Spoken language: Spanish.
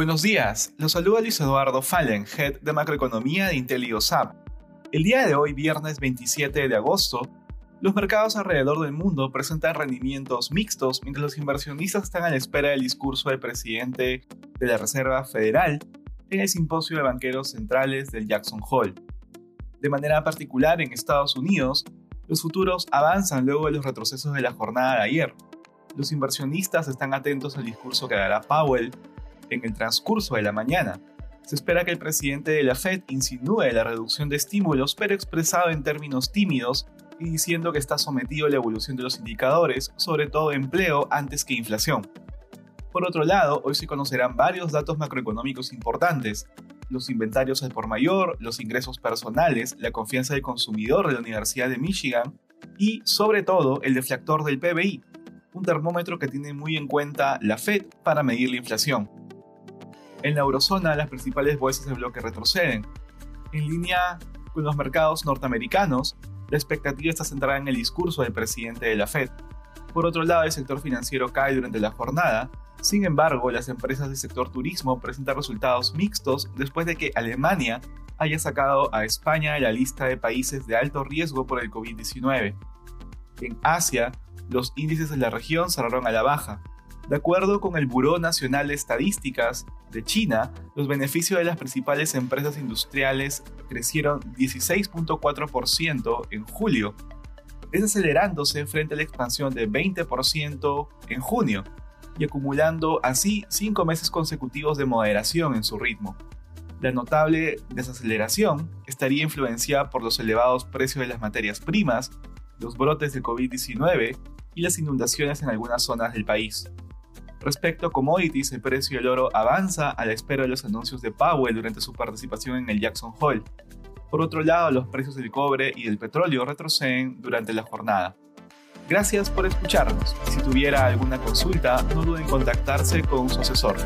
Buenos días, los saluda Luis Eduardo Fallen, Head de Macroeconomía de IntelioSAP. El día de hoy, viernes 27 de agosto, los mercados alrededor del mundo presentan rendimientos mixtos mientras los inversionistas están a la espera del discurso del presidente de la Reserva Federal en el simposio de banqueros centrales del Jackson Hole. De manera particular, en Estados Unidos, los futuros avanzan luego de los retrocesos de la jornada de ayer. Los inversionistas están atentos al discurso que dará Powell en el transcurso de la mañana. Se espera que el presidente de la Fed insinúe la reducción de estímulos, pero expresado en términos tímidos y diciendo que está sometido a la evolución de los indicadores, sobre todo empleo antes que inflación. Por otro lado, hoy se conocerán varios datos macroeconómicos importantes, los inventarios al por mayor, los ingresos personales, la confianza del consumidor de la Universidad de Michigan y, sobre todo, el deflactor del PBI, un termómetro que tiene muy en cuenta la Fed para medir la inflación. En la eurozona, las principales bolsas de bloque retroceden. En línea con los mercados norteamericanos, la expectativa está centrada en el discurso del presidente de la Fed. Por otro lado, el sector financiero cae durante la jornada. Sin embargo, las empresas del sector turismo presentan resultados mixtos después de que Alemania haya sacado a España de la lista de países de alto riesgo por el COVID-19. En Asia, los índices de la región cerraron a la baja, de acuerdo con el Buró Nacional de Estadísticas de China, los beneficios de las principales empresas industriales crecieron 16.4% en julio, desacelerándose frente a la expansión de 20% en junio y acumulando así cinco meses consecutivos de moderación en su ritmo. La notable desaceleración estaría influenciada por los elevados precios de las materias primas, los brotes de COVID-19 y las inundaciones en algunas zonas del país. Respecto a commodities, el precio del oro avanza a la espera de los anuncios de Powell durante su participación en el Jackson Hole. Por otro lado, los precios del cobre y del petróleo retroceden durante la jornada. Gracias por escucharnos. Si tuviera alguna consulta, no duden en contactarse con su asesor.